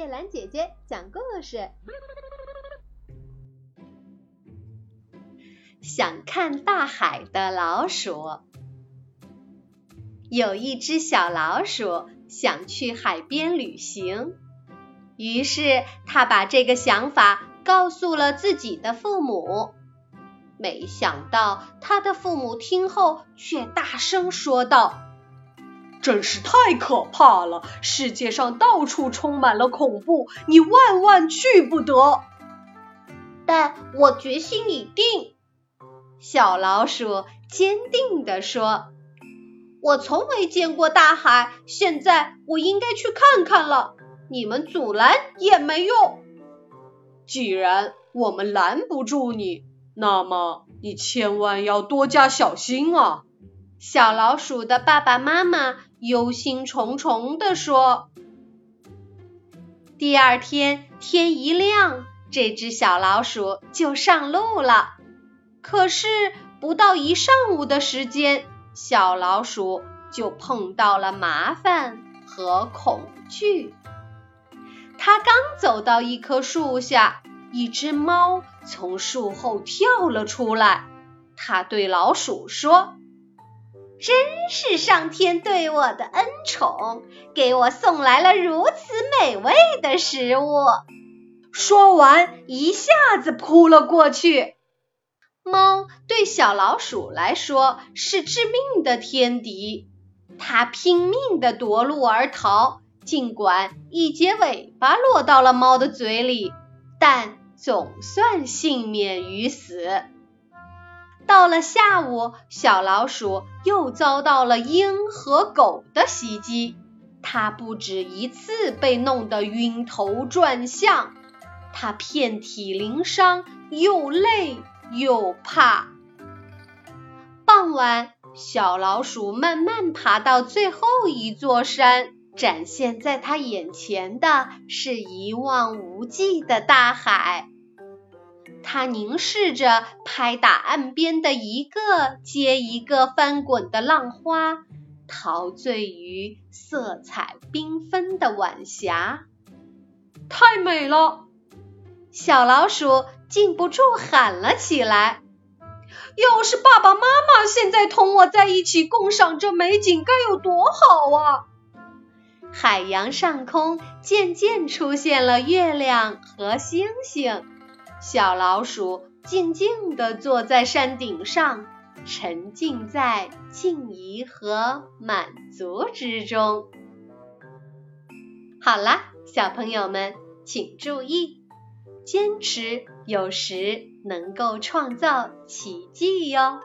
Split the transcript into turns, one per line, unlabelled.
叶兰姐姐讲故事。想看大海的老鼠。有一只小老鼠想去海边旅行，于是它把这个想法告诉了自己的父母。没想到，他的父母听后却大声说道：“
真是太可怕了！世界上到处充满了恐怖，你万万去不得。”
但我决心已定。
小老鼠坚定地说：“
我从没见过大海，现在我应该去看看了。你们阻拦也没用。
既然我们拦不住你。”那么你千万要多加小心啊！
小老鼠的爸爸妈妈忧心忡忡地说。第二天天一亮，这只小老鼠就上路了。可是不到一上午的时间，小老鼠就碰到了麻烦和恐惧。它刚走到一棵树下。一只猫从树后跳了出来，它对老鼠说：“
真是上天对我的恩宠，给我送来了如此美味的食物。”
说完，一下子扑了过去。猫对小老鼠来说是致命的天敌，它拼命地夺路而逃，尽管一截尾巴落到了猫的嘴里，但。总算幸免于死。到了下午，小老鼠又遭到了鹰和狗的袭击，它不止一次被弄得晕头转向，它遍体鳞伤，又累又怕。傍晚，小老鼠慢慢爬到最后一座山。展现在他眼前的是一望无际的大海，他凝视着拍打岸边的一个接一个翻滚的浪花，陶醉于色彩缤纷的晚霞。
太美了！
小老鼠禁不住喊了起来：“
要是爸爸妈妈现在同我在一起共赏这美景，该有多好啊！”
海洋上空渐渐出现了月亮和星星，小老鼠静静地坐在山顶上，沉浸在静怡和满足之中。好啦，小朋友们，请注意，坚持有时能够创造奇迹哟。